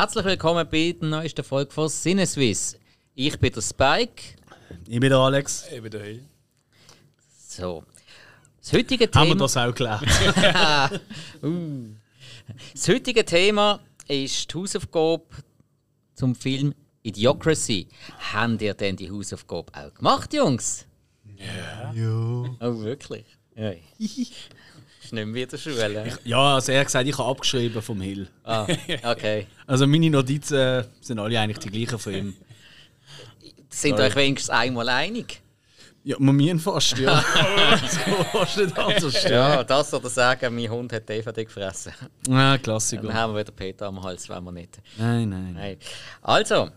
Herzlich willkommen bei der neuesten Folge von Sinneswiss. Ich bin der Spike. Ich bin der Alex. Ich bin der Hill. So. Das heutige Haben wir Thema, das auch gelernt? das heutige Thema ist die Hausaufgabe zum Film Idiocracy. Habt ihr denn die Hausaufgabe auch gemacht, Jungs? Ja. Oh, wirklich? Ja. ist nicht mehr wieder Schule. ja, also er hat gesagt, ich habe abgeschrieben vom Hill. Ah, okay. Also meine Notizen sind alle eigentlich die gleichen von ihm. Sind ihr euch wenigstens einmal einig? Ja, wir müssen fast, ja. so fast nicht anders. Ja, das oder sagen, mein Hund hat DVD gefressen. Ja, Dann Klassiker. haben wir wieder Peter am Hals, wenn wir nicht. Nein, nein. Nein. Also,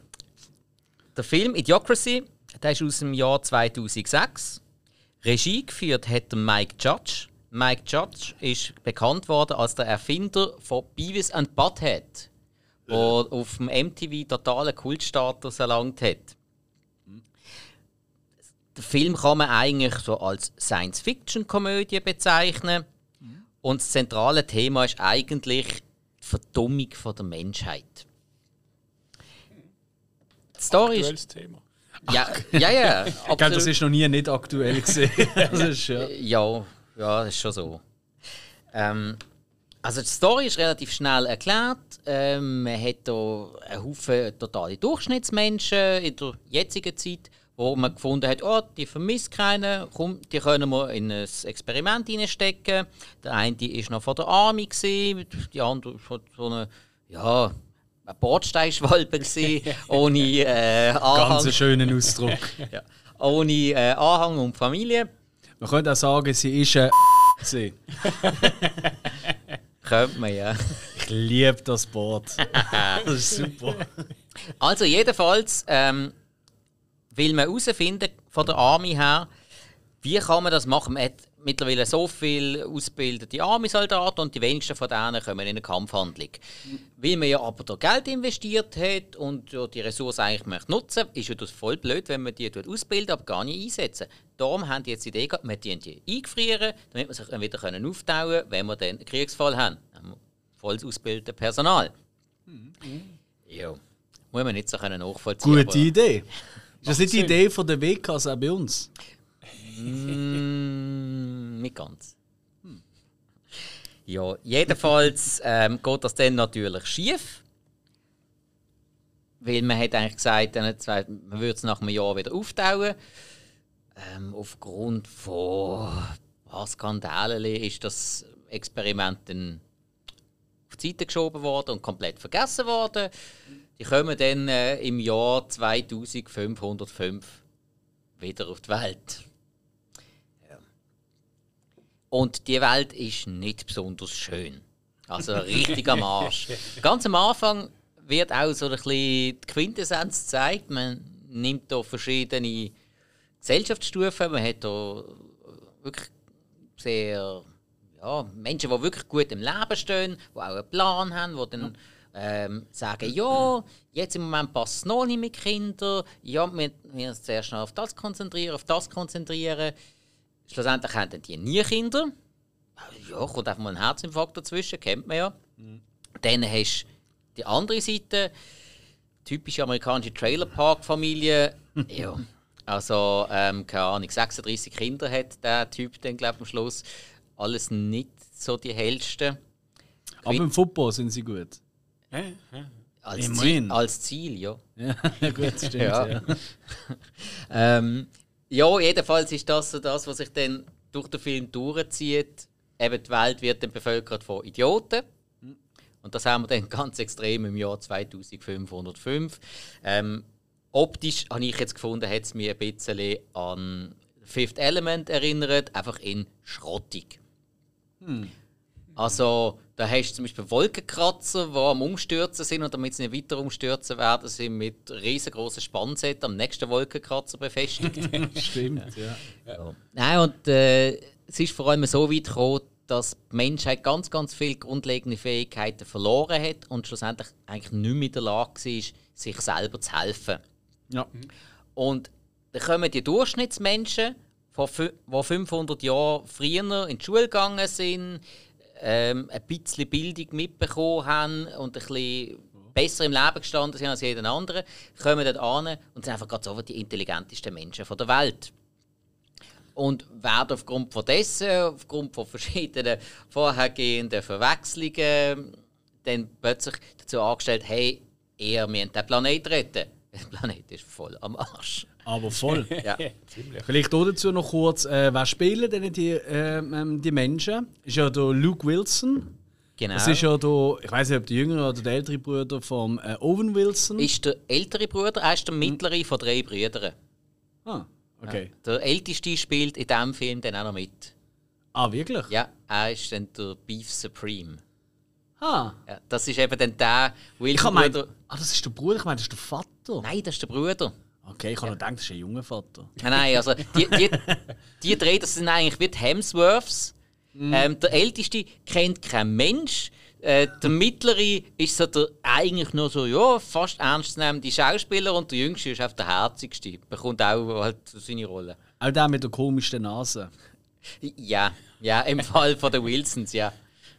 der Film Idiocracy, der ist aus dem Jahr 2006. Regie geführt hat der Mike Judge. Mike Judge ist bekannt worden als der Erfinder von Beavis and Butthead, der auf dem MTV totalen Kultstatus erlangt hat. Den Film kann man eigentlich so als Science-Fiction-Komödie bezeichnen. Und das zentrale Thema ist eigentlich die Verdummung von der Menschheit. Die Story ist. Aktuelles Thema. Ja, ja, ja. Ich glaube, das ist noch nie nicht aktuell gesehen. ist, ja. Ja, ja, das ist schon so. Ähm, also die Story ist relativ schnell erklärt. Ähm, man hat hier einen Haufen totale Durchschnittsmenschen in der jetzigen Zeit, wo man gefunden hat, oh, die vermisst keinen, komm, die können wir in ein Experiment hineinstecken. Der eine war noch von der Army, gewesen, die andere war so eine, ja, ein Bordsteinschwalbe, ohne äh, Anhang, Ganz einen schönen Ausdruck. ja, ohne äh, Anhang und Familie. Man könnte auch sagen, sie ist ein gewesen. Könnte man, ja. Ich liebe das Wort. das ist super. Also jedenfalls ähm, will man herausfinden von der Army her, wie kann man das machen. Man hat mittlerweile so viele ausgebildete Army-Soldaten und die wenigsten von denen kommen in eine Kampfhandlung. Weil man ja aber da Geld investiert hat und ja die Ressource eigentlich möchte nutzen, ist ja das voll blöd, wenn man die dort ausbildet, aber gar nicht einsetzen. Darum haben die jetzt die Idee gehabt, wir tun die eingefrieren, damit wir sich dann wieder können auftauen können, wenn wir dann einen Kriegsfall haben. Dann haben wir volles ausgebildetes Personal. Ja. Muss man nicht so können nachvollziehen. Gute aber- Idee. Ist das nicht die Idee von der WKs auch bei uns? Mm, nicht ganz. Ja, jedenfalls ähm, geht das dann natürlich schief. Weil man hat eigentlich gesagt, man würde es nach einem Jahr wieder auftauen. Ähm, aufgrund von paar Skandalen ist das Experiment dann auf die Seite geschoben worden und komplett vergessen worden. Die kommen dann äh, im Jahr 2505 wieder auf die Welt. Und die Welt ist nicht besonders schön. Also richtig am Arsch. Ganz am Anfang wird auch so ein bisschen die Quintessenz gezeigt. Man nimmt da verschiedene Gesellschaftsstufen. Man hat da wirklich sehr ja, Menschen, die wirklich gut im Leben stehen, die auch einen Plan haben, die dann ähm, sagen, ja, jetzt im Moment passt es noch nicht mit Kindern, ja, wir müssen uns zuerst noch auf das konzentrieren, auf das konzentrieren. Schlussendlich haben die nie Kinder. Ja, kommt einfach mal ein Herzinfarkt dazwischen, kennt man ja. Dann hast du die andere Seite, typische amerikanische Trailerpark-Familie. ja. Also, ähm, keine Ahnung, 36 Kinder hat der Typ dann, glaube ich, am Schluss. Alles nicht so die hellsten. Aber im Football sind sie gut. Als Immerhin. Ziel, als Ziel, ja. Ja, gut, stimmt. Ja. ja. Ähm, ja, jedenfalls ist das so das, was sich dann durch den Film durchzieht. Eben die Welt wird dann bevölkert von Idioten. Und das haben wir dann ganz extrem im Jahr 2505. Ähm, optisch habe ich jetzt gefunden, hat es mich ein bisschen an Fifth Element erinnert, einfach in schrottig. Also, da hast du zum Beispiel Wolkenkratzer, die am Umstürzen sind und damit sie nicht weiter umstürzen werden, sind mit riesengroßen Spannsätten am nächsten Wolkenkratzer befestigt. Stimmt, ja. Ja. Nein, und äh, es ist vor allem so weit gekommen, dass die Menschheit ganz, ganz viele grundlegende Fähigkeiten verloren hat und schlussendlich eigentlich nicht mehr in der Lage war, sich selber zu helfen. Ja. Und dann kommen die Durchschnittsmenschen, die fü- die 500 Jahre früher in die Schule gegangen sind, ähm, ein bisschen Bildung mitbekommen haben und ein bisschen besser im Leben gestanden sind als jeder andere, kommen dort an und sind einfach gerade so die intelligentesten Menschen der Welt. Und werden aufgrund von dessen, aufgrund von verschiedenen vorhergehenden Verwechslungen, dann plötzlich dazu angestellt, hey, ihr müsst den Planet retten. Der Planet ist voll am Arsch. Aber voll. Ja. Vielleicht auch dazu noch kurz, äh, wer spielen denn die, äh, ähm, die Menschen? Ist ja der Luke Wilson. Genau. Das ist ja der, ich weiß nicht, ob der jüngere oder der ältere Bruder von äh, Owen Wilson. ist der ältere Bruder, er ist der mittlere von drei Brüdern. ah, okay. Der älteste spielt in diesem Film dann auch noch mit. Ah, wirklich? Ja, er ist dann der Beef Supreme. Ah. Ja, das ist eben dann der Ich habe meint, Wilson-Bruder. ah, das ist der Bruder, ich meine, das ist der Vater. Nein, das ist der Bruder. Okay, ich habe noch gedacht, das ist ein junger Vater. Nein, nein, also die, die, die drei, das sind eigentlich wie die Hemsworths. Ähm, der Älteste kennt kein Mensch. Äh, der Mittlere ist so der, eigentlich nur so, ja, fast ernstzunehmende Schauspieler und der Jüngste ist einfach der Herzigste. Bekommt auch halt seine Rolle. Auch der mit der komischen Nase. Ja, ja, im Fall von den Wilsons, ja.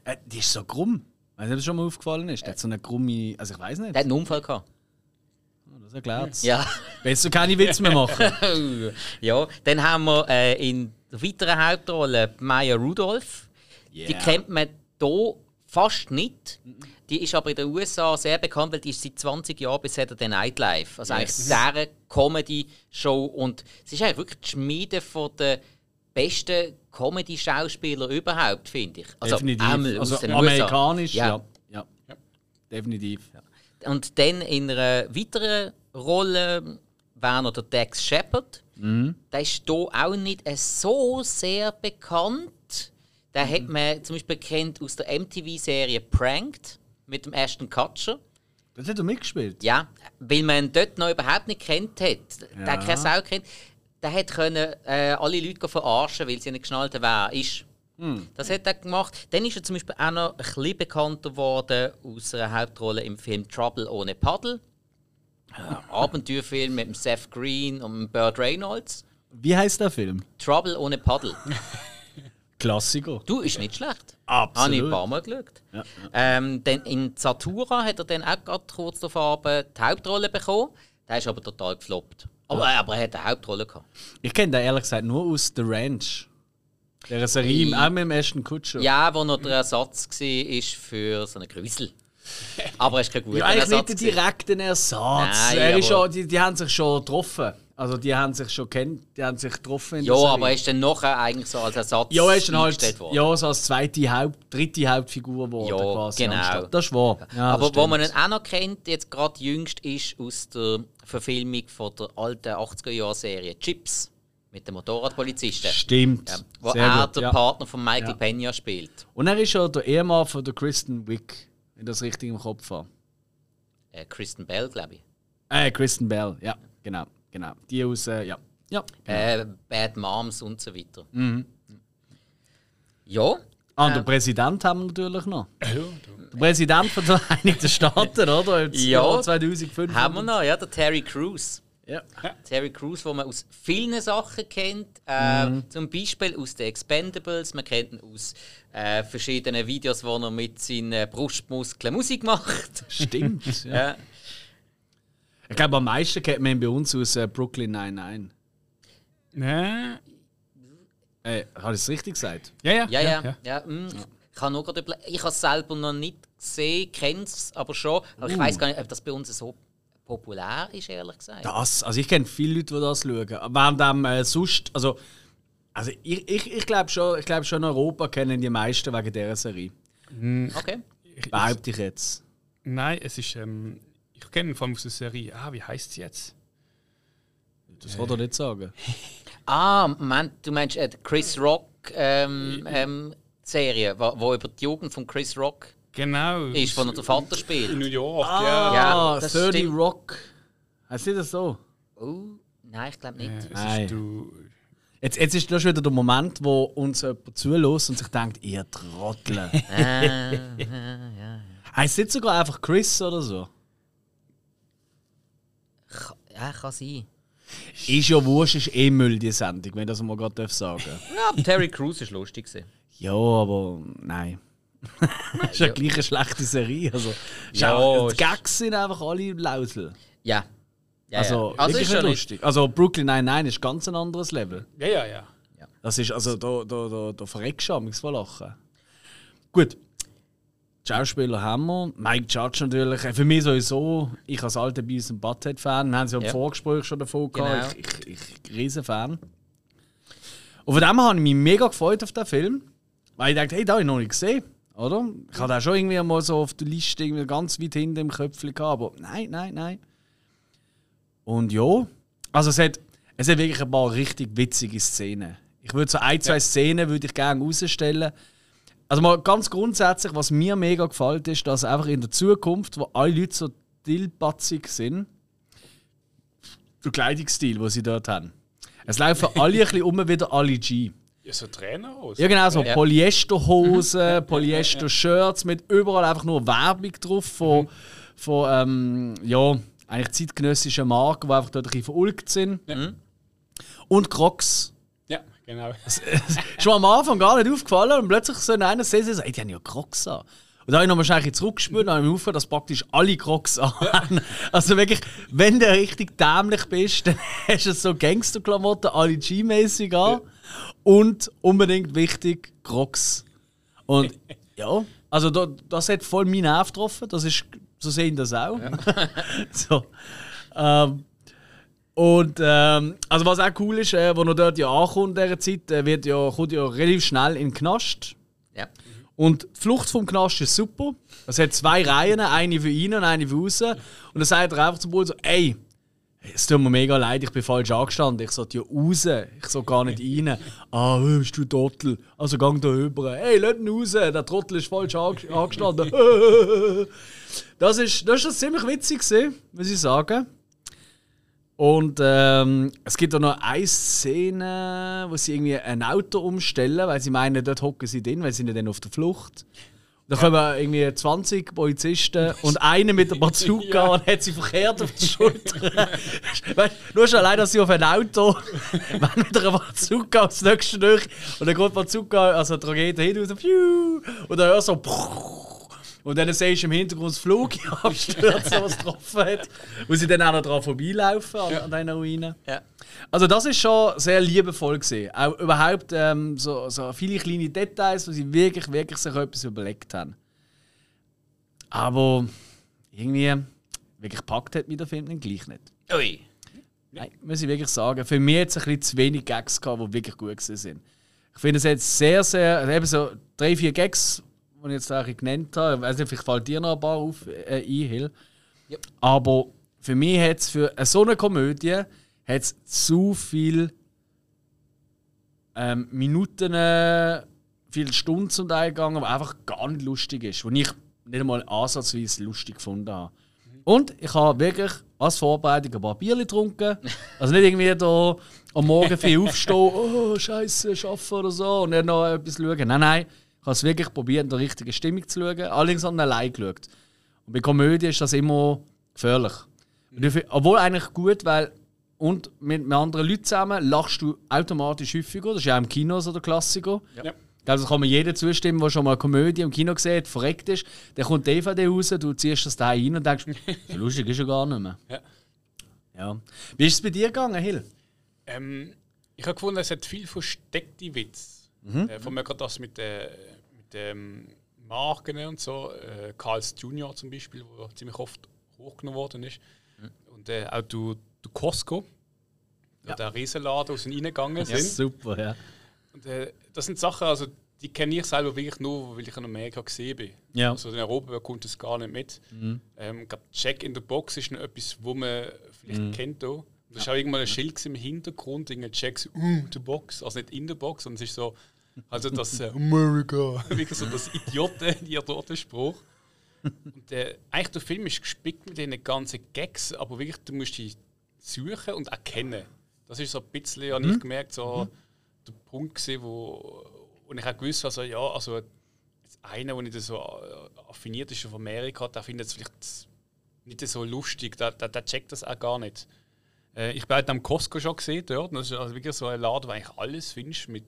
Äh, die ist so krumm. Weiß nicht, ob das schon mal aufgefallen ist. Der hat so eine krumme. Also, ich weiß nicht. Der hat einen Unfall gehabt. Das erklärt Ja. Besser keine Witze mehr machen. ja, dann haben wir äh, in der weiteren Hauptrolle Maya Rudolph. Die Yeah. kennt man hier fast nicht. Die ist aber in den USA sehr bekannt, weil die ist seit 20 Jahren bei Saturday Night Live. Also Yes. eigentlich deren Comedy-Show. Und sie ist eigentlich wirklich die Schmiede von den besten Comedy-Schauspieler überhaupt, finde ich. Also, Definitiv. einmal Also amerikanisch, USA. ja. ja. Definitiv. Und dann in einer weiteren Rolle wäre noch der Dex Shepard. Der ist hier auch nicht so sehr bekannt. Den hat man zum Beispiel kennt aus der MTV-Serie Pranked mit dem Ashton Kutcher. Das hat er mitgespielt. Ja, weil man ihn dort noch überhaupt nicht kennt hat. Ja. Der keine Sau kennt. Der hat können, äh, alle Leute verarschen, weil sie nicht geschnallt haben, wer er ist. Das hat er gemacht. Dann ist er zum Beispiel auch noch ein bisschen bekannter geworden aus einer Hauptrolle im Film Trouble ohne Paddel. Ein Abenteuerfilm mit dem Seth Green und Burt Reynolds. Wie heißt der Film? Trouble ohne Paddel. Klassiker. Du, ist nicht schlecht. Absolut. Habe ich ein paar Mal geschaut. Ähm, dann in Zatura hat er dann auch gerade kurz davor die Hauptrolle bekommen. Der ist aber total gefloppt. Aber, aber er hat eine Hauptrolle gehabt. Ich kenne den ehrlich gesagt nur aus The Ranch. Der Serie, Ei. auch mit dem Ashton Kutscher. Ja, wo noch der Ersatz war für so einen Grüsel. Aber es ist kein guter Ja, eigentlich nicht Ersatz. den gewesen. direkten Ersatz. Nein, er ist schon, die, die haben sich schon getroffen. Also die haben sich schon kennt, die haben sich getroffen. Ja, der aber er ist dann nachher eigentlich so als Ersatz ja, er ist dann halt worden. ja, so als zweite Haupt, dritte Hauptfigur geworden Ja, quasi. genau. anstatt- Das ist wahr. Ja, aber wo man ihn auch noch kennt, jetzt gerade jüngst, ist aus der Verfilmung von der alten 80er-Jahre-Serie Chips mit dem Motorradpolizisten. Stimmt. Ja, wo Sehr er gut, der ja. Partner von Michael Ja. Pena spielt. Und er ist ja der Ehemann von der Kristen Wick, wenn das richtig im Kopf habe. Äh, Kristen Bell, glaube ich. Äh, Kristen Bell, ja, genau, genau. Die aus, äh, ja. Ja. Äh, Bad Moms und so weiter. Mhm. Ja, Ah, und Äh. den Präsident haben wir natürlich noch. Der Präsident von den Vereinigten Staaten, oder? Jetzt Ja. Jahr 2005. haben wir noch, ja, der Terry Crews. Ja. Terry Crews, den man aus vielen Sachen kennt. Äh, Mhm. Zum Beispiel aus den Expendables. Man kennt ihn aus äh, verschiedenen Videos, wo er mit seinen Brustmuskeln Musik macht. Stimmt. Ja. ja. Ich glaube, am meisten kennt man ihn bei uns aus äh, Brooklyn 99. Ja, Äh, habe ich es richtig gesagt? ja, ja. Ja, ja. ja. mm. Ich habe nur gerade ich habe es selber noch nicht gesehen, kenne es aber schon. Aber Uh. ich weiß gar nicht, ob das bei uns so populär ist, ehrlich gesagt. Das, also ich kenne viele Leute, die das schauen. Während dem äh, sonst, also, also ich, ich, ich glaube schon, ich glaub schon in Europa kennen die meisten wegen dieser Serie. Okay. Behaupte ich jetzt. Nein, es ist. Ähm, ich kenne vor allem aus der Serie. Ah, wie heißt sie jetzt? Das kann er nicht sagen. Ah, Moment, du meinst äh, die Chris Rock ähm, ähm, Serie, wo, wo über die Jugend von Chris Rock Genau. ist, wo er den Vater In spielt. New York, Ah, ja. Ja, das 30 stimmt. Rock. Heißt das so? Oh, nein, ich glaube nicht. Äh, es du. Jetzt, jetzt ist das schon wieder der Moment, wo uns jemand zulässt und sich denkt, ihr Trottel. Ah, ja, ja. heißt nicht sogar einfach Chris oder so? Ja, kann sein. Ist ja wurscht, ist eh Müll, die Sendung, wenn ich das mal gerade sagen darf. Ja, Terry Crews ist lustig. Ja, aber nein. das ist ja gleich eine schlechte Serie. Also, Ja, die Gags sind einfach alle Lausel. Ja. ja Also, ja. also wirklich ist schon lustig. Also Brooklyn Nine-Nine ist ganz ein anderes Level. Ja, ja, ja. Das ist, also da, da, da, da verreckst du von Lachen. Gut. Schauspieler haben wir. Mike Judge natürlich. Äh, Für mich sowieso, ich als alter Beavis und Butthead-Fan, wir haben es ja im Ja. Vorgespräch schon davon gehabt. Genau. Ich, ich, ich riesen Fan. Und von dem habe ich mich mega gefreut auf den Film. Weil ich dachte, hey, da habe ich noch nicht gesehen. Oder? Ich hatte auch schon irgendwie mal so auf der Liste irgendwie ganz weit hinten im Köpfchen gehabt, aber nein, nein, nein. Und ja, also es hat, es hat wirklich ein paar richtig witzige Szenen. Ich würde so ein, zwei Szenen würde ich gerne rausstellen. Also mal ganz grundsätzlich, was mir mega gefällt, ist, dass einfach in der Zukunft, wo alle Leute so dillbatzig sind, der Kleidungsstil, den sie dort haben. Es laufen alle ein bisschen um wieder alle G. Ja, so Trainer aus. Ja, genau, so Ja. Polyesterhosen, Polyester-Shirts mit überall einfach nur Werbung drauf von, von ähm, ja, eigentlich zeitgenössischen Marken, die einfach dort ein bisschen verulgt sind. Und Crocs. Ja, genau. ist mir am Anfang gar nicht aufgefallen und plötzlich so einer sehen sie die haben ja Crocs an. Und da habe ich noch wahrscheinlich zurückgespürt und habe mir aufgehört, dass praktisch alle Crocs an. Also wirklich, wenn du richtig dämlich bist, dann hast du so Gangsterklamotten, alle G-mäßig an. Und unbedingt wichtig, Crocs. Und ja, also da, das hat voll meinen Nerv getroffen. Das ist, so sehen das auch. so. Ähm, und ähm, also was auch cool ist, äh, wo er dort ja ankommt in dieser Zeit, äh, wird ja, kommt ja relativ schnell in den Knast. Ja. Und die Flucht vom Knast ist super. Es hat zwei Reihen, eine für ihn und eine für raus. Und dann sagt er einfach zum Bruder so, ey, es tut mir mega leid, ich bin falsch angestanden. Ich sollte ja raus, ich soll gar nicht rein. Ah, bist du Trottel? Also gang da rüber. Ey, lass ihn raus, der Trottel ist falsch ange- angestanden. das ist, das ist ziemlich witzig muss ich sagen. Und ähm, es gibt auch noch eine Szene, wo sie irgendwie ein Auto umstellen, weil sie meinen, dort hocken sie drin, weil sie sind ja dann auf der Flucht. Da kommen irgendwie 20 Polizisten und einer mit der Bazooka und hat sie verkehrt auf die Schulter. weißt, nur schon allein, dass sie auf ein Auto wenn mit einer Bazooka aufs nächste durch und dann geht die Bazooka, also die Rakete hin und so, und dann hörst du so und dann siehst du im Hintergrund das Flug abstürzen, was getroffen hat. Wo sie dann auch noch dran vorbeilaufen an, an diesen Ruinen. Ja. Also das ist schon sehr liebevoll gesehen. Auch überhaupt ähm, so, so viele kleine Details, wo sie wirklich, wirklich sich etwas überlegt haben. Aber irgendwie, wirklich packt hat mich der Film dann gleich nicht. Ui. Nein, muss ich wirklich sagen. Für mich hat es ein bisschen zu wenig Gags gehabt, die wirklich gut sind. Ich finde es jetzt sehr, sehr, eben so drei, vier Gags, die ich jetzt auch genannt habe. Ich weiß nicht, vielleicht fällt dir noch ein paar auf, äh, ein, Hill. Ja. Aber für mich hat es für eine so eine Komödie hat's zu viel ähm, Minuten, äh, viele Stunden zum Teil gegangen, was einfach gar nicht lustig ist. Wo ich nicht einmal ansatzweise lustig gefunden habe. Und ich habe wirklich als Vorbereitung ein paar Bierchen getrunken. Also nicht irgendwie da am Morgen viel aufstehen, oh Scheiße, arbeiten oder so und dann noch etwas schauen. Nein, nein. Ich habe es wirklich probiert, in der richtigen Stimmung zu schauen. Allerdings habe ich allein geschaut. Und bei Komödie ist das immer gefährlich. Und ich find- Obwohl eigentlich gut, weil und mit, mit anderen Leuten zusammen lachst du automatisch häufiger. Das ist ja auch im Kino so der Klassiker. Ja. Also kann man jedem zustimmen, der schon mal eine Komödie im Kino gesehen hat, verreckt ist. Dann kommt die DVD raus, du ziehst das da rein und denkst, so lustig ist ja gar nicht mehr. Ja. Ja. Wie ist es bei dir gegangen, Hill? Ähm, ich habe gefunden, es hat viel versteckte Witz. Äh, von mir gerade das mit, äh, ähm, Marken und so. Äh, Carl's Junior zum Beispiel, wo ziemlich oft hochgenommen worden ist. Und äh, auch du, du Costco, Ja. der Riesenladen, wo sie reingegangen Ja, sind. super, ja. Und, äh, das sind Sachen, also die kenne ich selber wirklich nur, weil ich in Amerika gesehen bin. Ja. Also in Europa bekommt es gar nicht mit. Ähm, grad Check in the Box ist noch etwas, wo man vielleicht kennt. Auch. Das ist auch irgendwann ein Schild im Hintergrund, irgendwie Checks, uh, the Box, also nicht in der Box, sondern es ist so, also das äh, America, wirklich so das Idioten, der Spruch. Und äh, eigentlich der Film ist gespickt mit diesen ganzen Gags, aber wirklich, du musst die suchen und erkennen. Das ist so ein bisschen, habe ich gemerkt, so der Punkt gewesen, wo und ich auch gewusst also ja, also einer, der nicht so äh, affiniert ist auf Amerika, der findet es vielleicht nicht so lustig, der, der, der checkt das auch gar nicht. Äh, ich bin halt am Costco schon gesehen dort, das ist also wirklich so ein Laden, wo eigentlich alles findest, mit,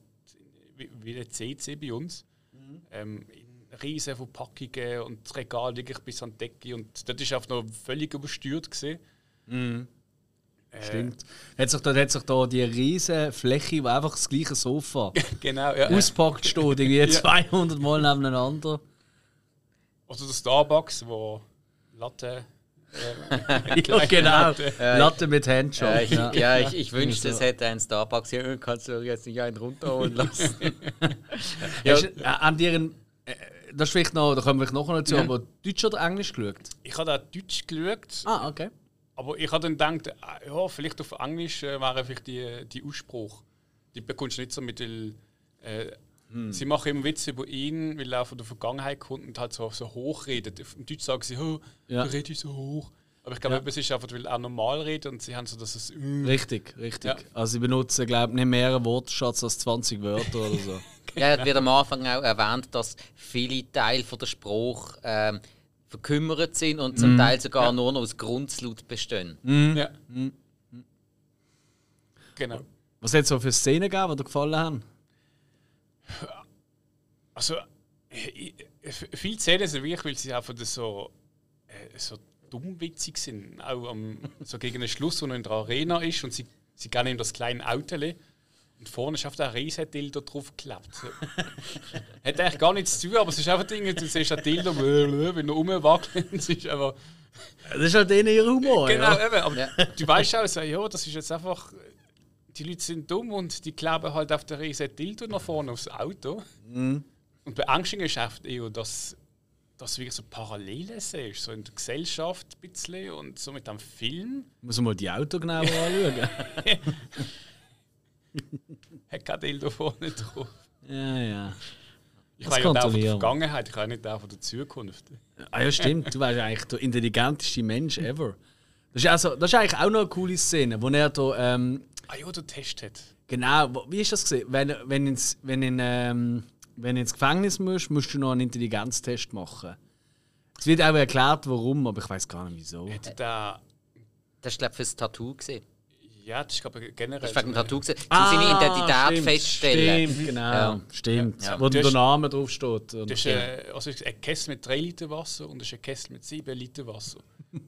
wie, wie der CC bei uns. Ähm, in riesen Verpackungen und das Regal wirklich bis an die Decke und das ist einfach noch völlig übersteuert gesehen. Mhm. Stimmt. Hat sich da, hat sich da die riesige Fläche, wo einfach das gleiche Sofa genau, ja. auspackt steht, irgendwie 200 Mal nebeneinander. Oder der Starbucks, wo Latte. Äh, ja, genau. Latte. Latte mit Handjob. Ja, ich, ja. ja, ich, ich wünschte, es hätte einen Starbucks hier. Kannst du jetzt nicht einen runterholen lassen? ja. Hast, äh, an deren, äh, das ist vielleicht noch, da kommen wir noch dazu, Ja. aber Deutsch oder Englisch geschaut? Ich habe da Deutsch geschaut, Ah, okay. aber ich habe dann gedacht, ah, ja, vielleicht auf Englisch äh, wäre vielleicht die, die Ausspruch. Die bekommst du nicht so mit, weil äh, sie machen immer Witze über ihn, weil er von der Vergangenheit kommt und halt so, so hoch redet. Im Deutsch sagen sie, oh, Ja. du redest so hoch. Aber ich glaube, Ja. es ist einfach, weil er normal redet und sie haben so, dass es. äh, Richtig, richtig. Ja. Also sie benutzen, glaube ich, nicht mehr einen Wortschatz als 20 Wörter oder so. ja, es wird am Anfang auch erwähnt, dass viele Teile von der Spruch ähm, verkümmert sind und zum Teil sogar nur noch aus Grundslaut bestehen. Ja. Genau. Was hat es so für Szenen gegeben, die dir gefallen haben? Also, ich- ich- viele Szenen sind wirklich, weil sie einfach so, äh, so dummwitzig sind. Auch am, so gegen den Schluss, wo er in der Arena ist und sie, sie gehen ihm das kleine Auto und vorne ist auf der riesen Dildo drauf. So. Hat eigentlich gar nichts zu tun, aber es ist einfach Dinge, du siehst ein Dildo, wenn er rumwackelt, es ist einfach... Das ist halt denen ihr Humor. Genau, Ja. eben, aber Ja. du weißt auch, so, ja, das ist jetzt einfach... Die Leute sind dumm und die kleben halt auf der riesen Dildo nach vorne aufs Auto. Und beängstigend ist einfach eher, dass, dass du wirklich so Parallelen siehst, so in der Gesellschaft ein bisschen und so mit dem Film. Muss man mal die Auto genauer anschauen. Hat kein Dildo vorne drauf. ja, ja. Ich Das war ja der von der. Vergangenheit, ich war nicht der von der Zukunft. Ah ja, stimmt. Du wärst eigentlich der intelligenteste Mensch ever. Das ist, also, das ist eigentlich auch noch eine coole Szene, wo er da, ähm, Ah ja, der Test hat. genau, wie ist das gesehen? Wenn, wenn, ins, wenn, in, ähm, wenn du ins Gefängnis musst, musst du noch einen Intelligenztest machen. Es wird auch erklärt, warum, aber ich weiß gar nicht wieso. Hätte der. Das war, glaube ich, fürs Tattoo. Gewesen. Ja, das ist glaube ich generell. Das war wegen dem Tattoo. Gewesen. Um seine Identität Ah, stimmt, feststellen. Stimmt, genau. Ja. Stimmt. Ja. Wo Du der Name draufsteht. Das ist äh, also ein Kessel mit 3 Liter Wasser und das ist ein Kessel mit 7 Liter Wasser.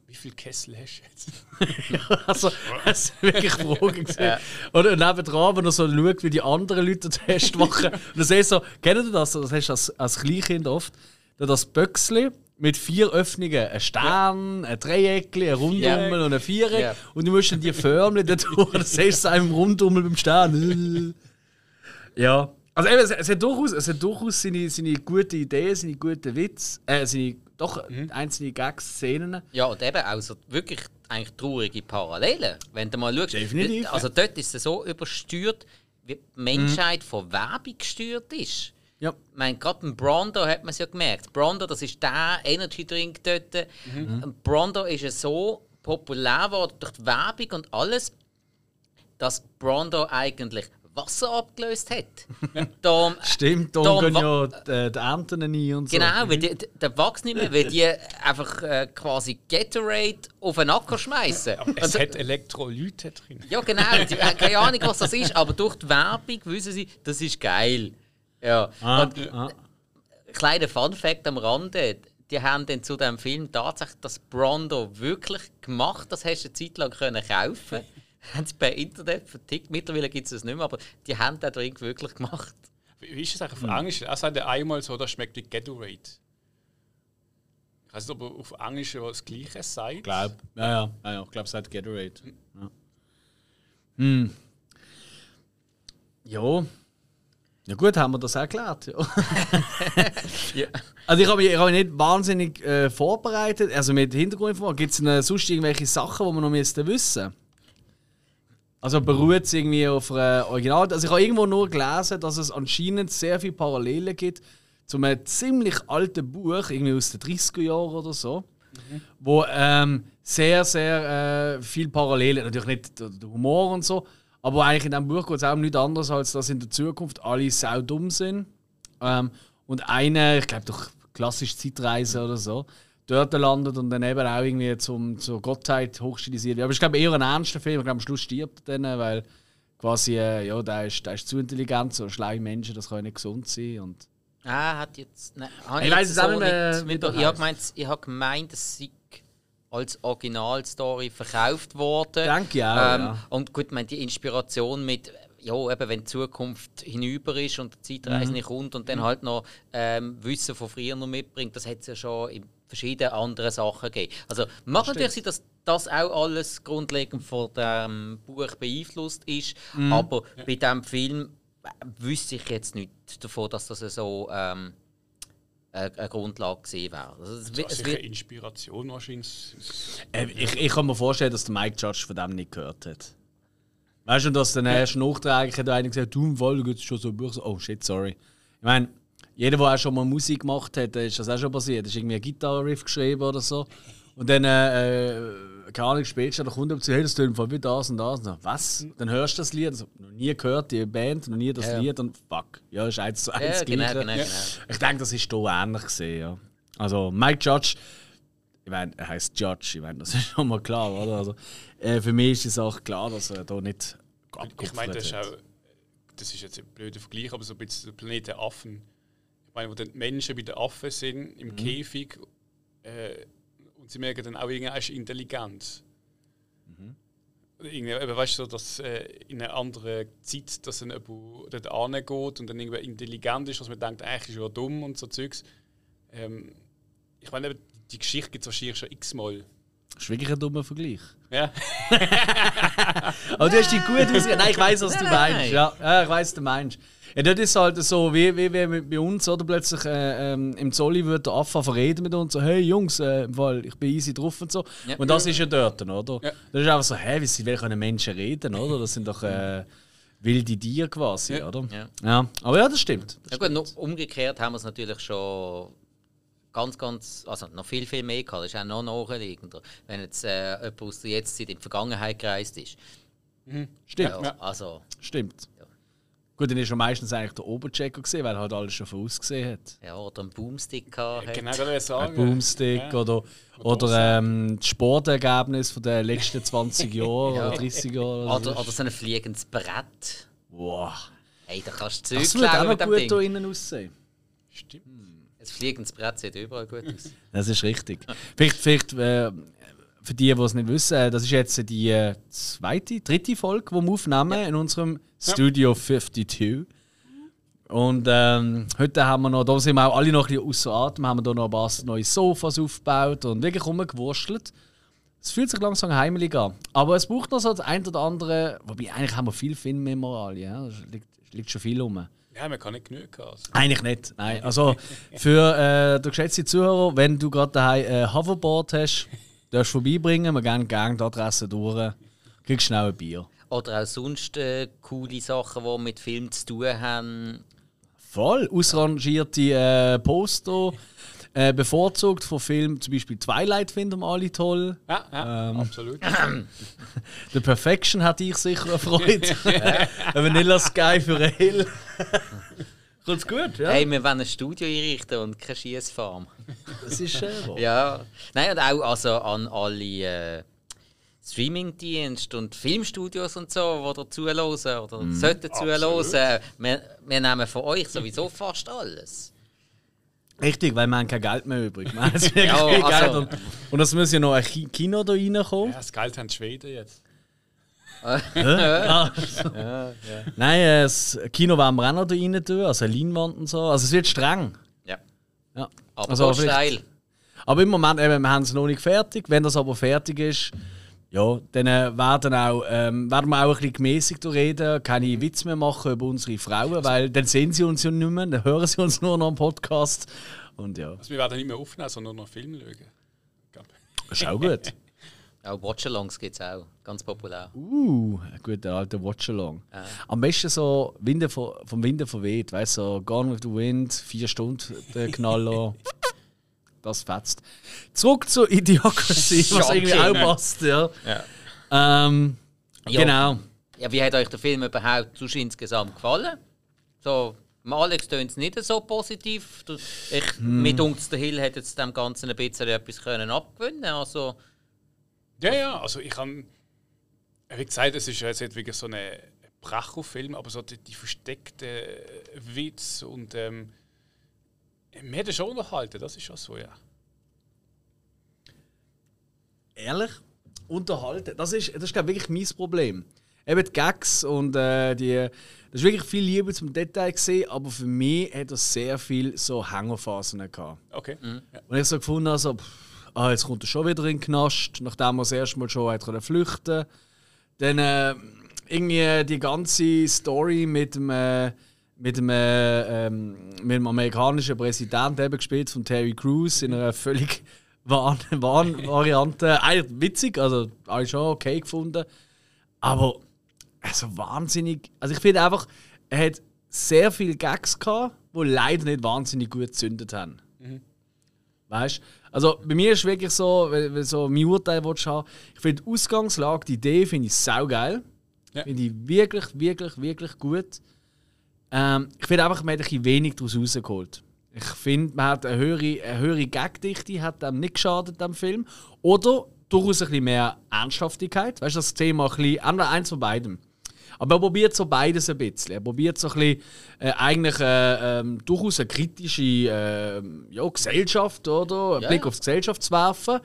Wie viel Kessel hast du jetzt? ja, also, das ist wirklich Fragen gesehen. Ja. Und nebenan, wenn du so schaut, wie die anderen Leute den Test machen, und dann siehst so, kennt du das? Das hast du als, als Kleinkind oft. Das Böckchen mit vier Öffnungen, ein Stern, ein Dreieck, ein Rundummel ja. und ein Viereck. Ja. Und du musst dann die Förmchen da durch, dann siehst du es einem Rundummel beim Stern. ja. Also eben, es, es, hat durchaus, es hat durchaus seine, seine guten Ideen, seine guten Witze, äh, seine doch einzelne Gags, Szenen. Ja, und eben auch so wirklich eigentlich traurige Parallelen. Wenn du mal schaust, Definitiv. also dort ist es so übersteuert, wie die Menschheit von Werbung gesteuert ist. Ja. Ich meine, gerade beim Brondo hat man es ja gemerkt. Brondo, das ist der Energy Drink dort. Und Brondo ist ja so populär geworden durch die Werbung und alles, dass Brondo eigentlich Wasser abgelöst hat. Darum, Stimmt, da gehen ja die, die Ernten nie und so. Genau, weil die, der wächst nicht mehr, weil die einfach äh, quasi Gatorade auf den Acker schmeißen. Es Also, hat Elektrolyte drin. ja, genau. Die haben keine Ahnung, was das ist, aber durch die Werbung wissen sie, das ist geil. Ja. Ah, Und ah. kleiner Fun-Fact am Rande: Die haben dann zu dem Film tatsächlich das Brondo wirklich gemacht. Das hast du eine Zeit lang können kaufen. haben sie per Internet vertickt. Mittlerweile gibt es es nicht mehr, aber die haben den Drink wirklich gemacht. Wie wie ist das eigentlich auf Englisch? Er sagt ja einmal so, das schmeckt wie Gatorade. Ich weiß nicht, ob er auf Englisch was Gleiches sagt. Glaub. Ja, ja, ja, ja. ich glaube, es hat Gatorade. Ja. Hm. Ja. Ja gut, haben wir das auch erklärt. Ja. Ja. Also ich habe mich, ich habe mich nicht wahnsinnig äh, vorbereitet, also mit Hintergrundinformationen. Gibt es denn sonst irgendwelche Sachen, die wir noch wissen Also beruht es irgendwie auf einer Original... Also ich habe irgendwo nur gelesen, dass es anscheinend sehr viele Parallelen gibt zu einem ziemlich alten Buch, irgendwie aus den 30er Jahren oder so, wo ähm, sehr, sehr äh, viel Parallelen, natürlich nicht der, Humor und so, aber eigentlich in diesem Buch geht es auch um nichts anderes, als dass in der Zukunft alle sau dumm sind. Ähm, und einer, ich glaube doch klassisch Zeitreise oder so, dort landet und dann eben auch irgendwie zum, zur Gottheit hochstilisiert wird. Aber ich glaube eher ein ernster Film. Ich glaube, am Schluss stirbt er dann, weil quasi, äh, ja, der ist, der ist zu intelligent, so schlaue Menschen, das kann nicht gesund sein. Und Ah, hat jetzt. Nein, Ich weiss es auch nicht mehr, mit- Ich habe gemeint, ich habe gemeint, es sei als Originalstory verkauft worden. Denke ich auch, Ähm, ja. Und gut, meine, die Inspiration mit, ja, eben, wenn die Zukunft hinüber ist und die Mhm. Zeitreise nicht kommt und dann halt noch ähm, Wissen von früher noch mitbringt, das hat es ja schon in verschiedenen anderen Sachen gegeben. Also, mag natürlich sein, dass das auch alles grundlegend von dem Buch beeinflusst ist, Mhm. aber bei diesem Film äh, wüsste ich jetzt nicht davon, dass das so ähm, eine, eine Grundlage gewesen wäre. Also, es, wird- ist es sicher wird, Inspiration wahrscheinlich. Äh, ich, ich kann mir vorstellen, dass der Mike Judge von dem nicht gehört hat. Weißt du, dass der erste Nachtrag hat einer gesagt, du im Fall, du schon so ein Buch. Oh shit, sorry. Ich meine, jeder, der auch schon mal Musik gemacht hat, da ist das auch schon passiert. Ist irgendwie ein Gitarre-Riff geschrieben oder so. Und dann, äh, äh, keine Ahnung, später kommt jemand zu, hey, das tönt Fall wie das und das. Und so, was? Dann hörst du das Lied. Also, noch nie gehört, die Band, noch nie das Ja. Lied. Und fuck, ja, ist eins zu eins ja, genau, genau, genau. Ich denke, das ist hier ähnlich gesehen, ja. Also Mike Judge, ich meine, er heißt Judge, ich meine, das ist schon mal klar, oder? Also, äh, für mich ist es auch klar, dass er da nicht Ich meine, das ist auch. Das ist jetzt ein blöder Vergleich, aber so ein bisschen der Planet der Affen. Ich meine, wo dann die Menschen bei den Affen sind, Mhm. im Käfig, äh, und sie merken dann auch, irgendwann ist intelligent. Mhm. Irgendwie, eben, weißt du, so, dass äh, in einer anderen Zeit, dass dann jemand dort angeht und dann irgendwie intelligent ist, dass man denkt, eigentlich ist er dumm und so Zeugs. Ähm, ich meine, eben, die Geschichte gibt es wahrscheinlich schon x-mal. Das ist wirklich ein dummer Vergleich. Ja. Aber du hast dich gut ausgesehen. Nein, ich weiß, was du meinst. Ja, ja ich weiß, was du meinst. Ja, das ist halt so, wie, wie, wie mit- bei uns, oder? Plötzlich äh, ähm, im Zolli wird der Affe verreden mit uns, so, hey Jungs, äh, Fall, ich bin easy drauf und so. Ja. Und das ist ja dort, oder? Ja. Das ist einfach so, hä, wie sie können Menschen reden, oder? Das sind doch äh, wilde Tiere quasi, Ja. oder? Ja. ja. Aber ja, das stimmt. Ja gut, noch umgekehrt haben wir es natürlich schon ganz, ganz, also noch viel, viel mehr gehabt. Das ist auch noch naheliegender, wenn jetzt äh, jemand aus der Jetztzeit in die Vergangenheit gereist ist. Stimmt. Ja, also, Stimmt. Ja. Gut, dann ist schon meistens eigentlich der Oberchecker gesehen, weil er halt alles schon vorausgesehen hat. ja, oder einen Boomstick gehabt hat. Genau, das will ich Ein sagen. Boomstick Ja. oder, oder ähm, das Sportergebnis von den letzten 20 Jahren Ja. oder 30 Jahren. Oder, oder so ein fliegendes Brett. Wow. Hey, da kannst du Das Zeug würde auch mit gut Ding. hier innen aussehen. Stimmt. Ein fliegendes Brett sieht überall gut aus. Das ist richtig. Vielleicht, vielleicht äh, für die, die es nicht wissen, äh, das ist jetzt die äh, zweite, dritte Folge, die wir aufnehmen in unserem Studio 52. Und ähm, heute haben wir noch, da sind wir auch alle noch ein bisschen außer Atem, haben wir da noch ein paar neue Sofas aufgebaut und wirklich rumgewurstelt. Es fühlt sich langsam heimelig an. Aber es braucht noch so das ein oder andere, wobei eigentlich haben wir viel Filmmemoralien, ja? Es liegt, es liegt schon viel rum. Ja, man kann nicht genug haben. Also. Eigentlich nicht. Nein. Also für äh, den geschätzten Zuhörer, wenn du gerade daheim ein Hoverboard hast, darfst du vorbeibringen, wir gehen gerne die Adresse durch, kriegst schnell ein Bier. Oder auch sonst äh, coole Sachen, die mit Film zu tun haben. Voll. Ausrangierte äh, Poster, äh, bevorzugt von Filmen, zum Beispiel Twilight finden wir alle toll. Ja, ja Ähm. absolut. The Perfection hat dich sicher erfreut. ein Vanilla Sky für Ale. Kommt's gut, ja? Hey, wir wollen ein Studio einrichten und keine Schießfarm. Das ist äh, wahr. Ja. Nein, und auch also an alle äh, Streamingdienste und Filmstudios und so, die da zuhören oder Mhm. sollten zuhören. Absolut. Wir, wir nehmen von euch sowieso fast alles. Richtig, weil wir haben kein Geld mehr übrig. Wir haben jetzt wirklich Ja, also- Geld. Und, und es muss ja noch ein Ki- Kino da reinkommen. Ja, das Geld haben die Schweden jetzt. Ah. Nein, äh, das Kino werden wir auch noch da rein tun, also eine Leinwand und so. Also es wird streng. Ja. Ja. Aber Also steil. Aber im Moment, eben, wir haben es noch nicht fertig. Wenn das aber fertig ist, ja, dann äh, werden, auch, ähm, werden wir auch ein bisschen gemäßigt reden, keine Witze mehr machen über unsere Frauen, weil dann sehen sie uns ja nicht mehr, dann hören sie uns nur noch am Podcast. Und ja, Also wir werden nicht mehr aufnehmen, sondern nur noch Filme schauen. Auch gut. Auch Watchalongs gibt es auch. Ganz populär. Uh, ein guter alter Watch-Along. Am besten so Winde von, vom Winde verweht, weißt du, so Gone with the Wind, vier Stunden der Knaller. das fetzt. Zurück zur Idiocracy, was irgendwie auch Shocking. passt, ja. Ja. Ähm, Ja. Genau. Ja, wie hat euch der Film überhaupt sonst insgesamt gefallen? So, Alex tönt es nicht so positiv. Ich, Hm. Mit uns der Hill hätte jetzt dem Ganzen ein bisschen etwas können abgewinnen Also, Ja, ja, also ich habe, wie gesagt, es ist jetzt nicht wirklich so ein Bracho-Film, aber so die, die versteckten Witz und ähm, Mir hat er schon unterhalten, das ist schon so, ja. Ehrlich? Unterhalten? Das ist, das ist glaube ich, wirklich mein Problem. Eben die Gags und äh, die. Das ist wirklich viel Liebe zum Detail gesehen, aber für mich hat er sehr viel so Hängerphasen gehabt. Okay. Ja. Und ich so gefunden habe, so, pff, ah, jetzt kommt er schon wieder in den Knast, nachdem er das erste Mal schon hat flüchten Dann äh, irgendwie die ganze Story mit dem, äh, mit dem, äh, ähm, mit dem amerikanischen Präsidenten, eben gespielt von Terry Crews, in einer völlig wahren Wahn Variante. Eigentlich witzig, also habe ich schon okay gefunden. Aber also wahnsinnig. Also ich finde einfach, er hat sehr viele Gags gehabt, die leider nicht wahnsinnig gut gezündet haben. Weißt Also bei mir ist es wirklich so, wenn wenn so mein Urteil willst haben, ich finde die Ausgangslage, die Idee finde ich saugeil. Ja. Finde ich wirklich, wirklich, wirklich gut. Ähm, ich finde einfach, man hat ein bisschen wenig daraus rausgeholt. Ich finde, man hat eine höhere, eine höhere Gagdichte, hat dem nicht geschadet, dem Film. Oder durchaus ein bisschen mehr Ernsthaftigkeit. Weißt du, das Thema ein bisschen, eins von beidem. Aber er probiert so beides ein bisschen. Er probiert so ein bisschen äh, eigentlich äh, ähm, durchaus eine kritische äh, ja, Gesellschaft oder einen Ja, Blick ja. auf die Gesellschaft zu werfen.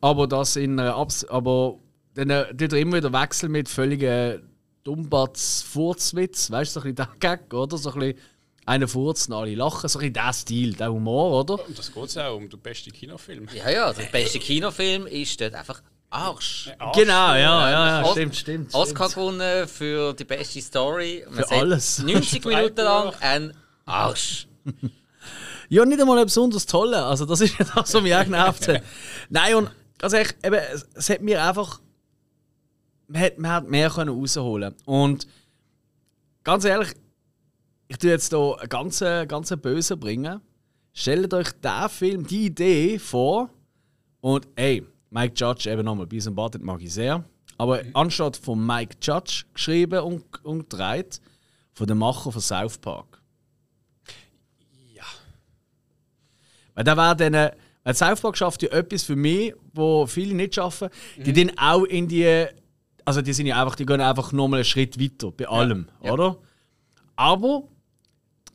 Aber das in einer Abs aber dann äh, dort immer wieder Wechsel mit völligen Dummbatz-Furzwitz. Weißt du, so ein bisschen der Gag, oder? So ein bisschen einer furzt und alle lachen. So ein bisschen der Stil, der Humor, oder? Und das geht es auch um den besten Kinofilm. Ja, ja, der beste Kinofilm ist dort einfach Arsch. Arsch. Genau, ja, ja, ja, Os- stimmt, stimmt. Oscar gewonnen für die beste Story. Man Für alles. 90 Minuten lang ein Arsch. Ja, nicht einmal ein besonders toller. Also, das ist ja das, was mich auch genervt hat. Nein, und also ich, eben, es, hat mir einfach. Man hat, man hat mehr können rausholen Und ganz ehrlich, ich tue jetzt hier einen ganz, ganz böse bringen. Stellt euch diesen Film, die Idee vor. Und ey, Mike Judge, eben nochmal, Beavis and Butthead mag ich sehr. Aber anstatt von Mike Judge geschrieben und, und gedreht, von dem Macher von South Park. Ja. Weil da wäre dann, äh, weil South Park schafft ja etwas für mich, wo viele nicht schaffen. Die Mhm. dann auch in die, also die sind ja einfach, die gehen einfach nochmal einen Schritt weiter bei allem, oder? Aber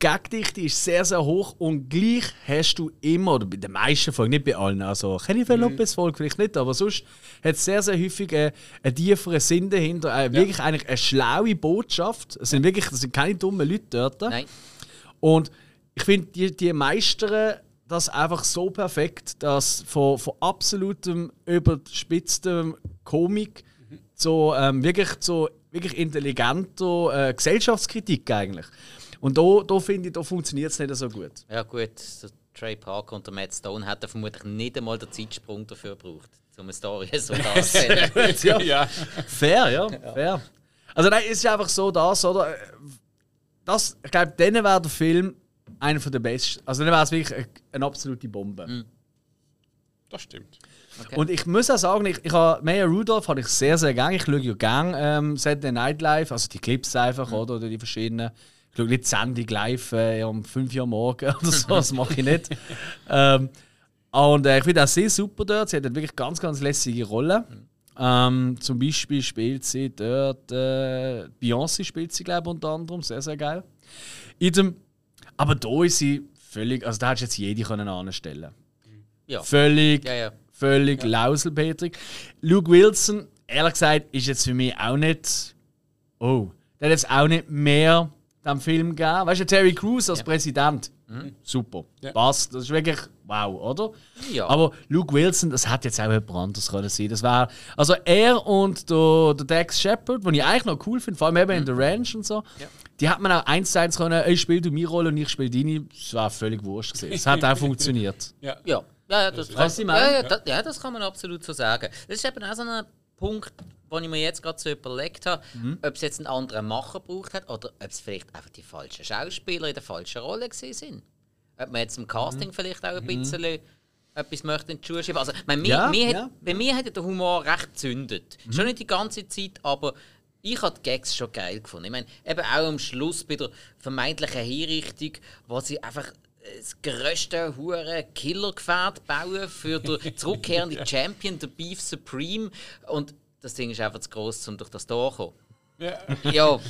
die Gagdichte ist sehr, sehr hoch und gleich hast du immer, oder bei den meisten Folgen, nicht bei allen, also Jennifer Mhm. Lopez Folge vielleicht nicht, aber sonst hat es sehr, sehr häufig äh, einen tieferen Sinn dahinter, äh, wirklich eigentlich eine schlaue Botschaft. Es sind wirklich, das sind keine dummen Leute dort. Nein. Und ich finde, die, die meistern das einfach so perfekt, dass von, von absolutem überspitztem Komik zu ähm, wirklich zu wirklich intelligenter äh, Gesellschaftskritik eigentlich. Und da, da finde ich, da funktioniert es nicht so gut. Ja gut, Trey Parker und der Matt Stone hätten vermutlich nicht einmal den Zeitsprung dafür gebraucht, um eine Story so darzustellen. ja. ja. Fair, ja, fair. Also nein, es ist einfach so das, oder? Das, ich glaube, dann wäre der Film einer der besten. Also dann wäre es wirklich eine, absolute Bombe. Das stimmt. Okay. Und ich muss auch sagen, ich, ich habe Maya Rudolph habe ich sehr, sehr gerne. Ich schaue ja gerne ähm, Saturday Night Live, also die Clips einfach, oder, oder die verschiedenen. Ich schaue nicht die Sendung live äh, um 5 Uhr morgens oder so, das mache ich nicht. ähm, und äh, ich finde auch sehr super dort. Sie hat eine wirklich ganz, ganz lässige Rolle. Ähm, zum Beispiel spielt sie dort, äh, Beyoncé spielt sie, glaube ich, unter anderem. Sehr, sehr geil. In dem, aber da ist sie völlig, also da hättest jetzt jede können anstellen. ja. Völlig ja, ja. Völlig Lauselpetrig. Luke Wilson, ehrlich gesagt, ist jetzt für mich auch nicht. Oh, der hat jetzt auch nicht mehr dem Film gegeben. Weißt du, Terry Crews als Präsident. Super. Ja. Passt. Das ist wirklich wow, oder? Ja. Aber Luke Wilson, das hätte jetzt auch jemand anderes können sein. Das war also er und der, der Dex Shepard, den ich eigentlich noch cool finde, vor allem eben in der Ranch und so. Die hat man auch eins zu eins können, ich spiele du meine Rolle und ich spiele deine. Das war völlig wurscht gewesen. Das hat auch funktioniert. Ja. Ja, ja, ja, das, ist- kann, ja, ja, das, ja, das kann man absolut so sagen. Das ist eben auch so ein Punkt, wo ich mir jetzt gerade so überlegt habe, Mhm. ob es jetzt einen anderen Macher gebraucht hat oder ob es vielleicht einfach die falschen Schauspieler in der falschen Rolle gewesen sind. Ob man jetzt im Casting Mhm. vielleicht auch ein bisschen etwas möchte in die Schuhe schieben. Also, mir, Ja, mir ja. hat, bei mir hat der Humor recht gezündet. Mhm. Schon nicht die ganze Zeit, aber ich habe die Gags schon geil gefunden. Ich meine, eben auch am Schluss bei der vermeintlichen Hinrichtung, wo sie einfach das grösste hure Killergefährt bauen für den zurückkehrenden Champion, der Beef Supreme. Und das Ding ist einfach zu groß, um durch das Tor zu kommen. Ja. Ja,